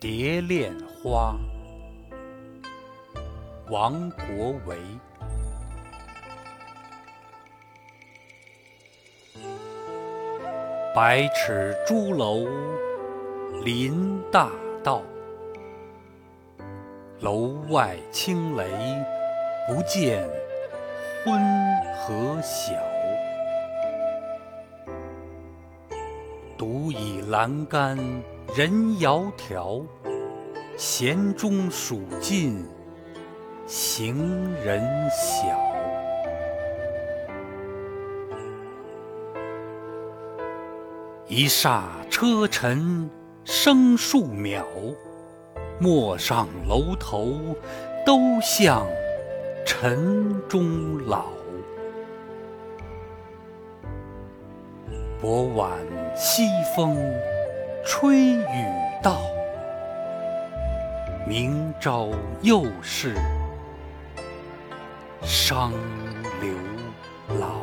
蝶恋花，王国维。百尺朱楼临大道，楼外清雷不见昏和晓。独倚栏杆人窈窕，弦中数尽行人晓。一霎车尘生数秒，陌上楼头都向尘中老。薄晚西风吹雨到，明朝又是伤流老。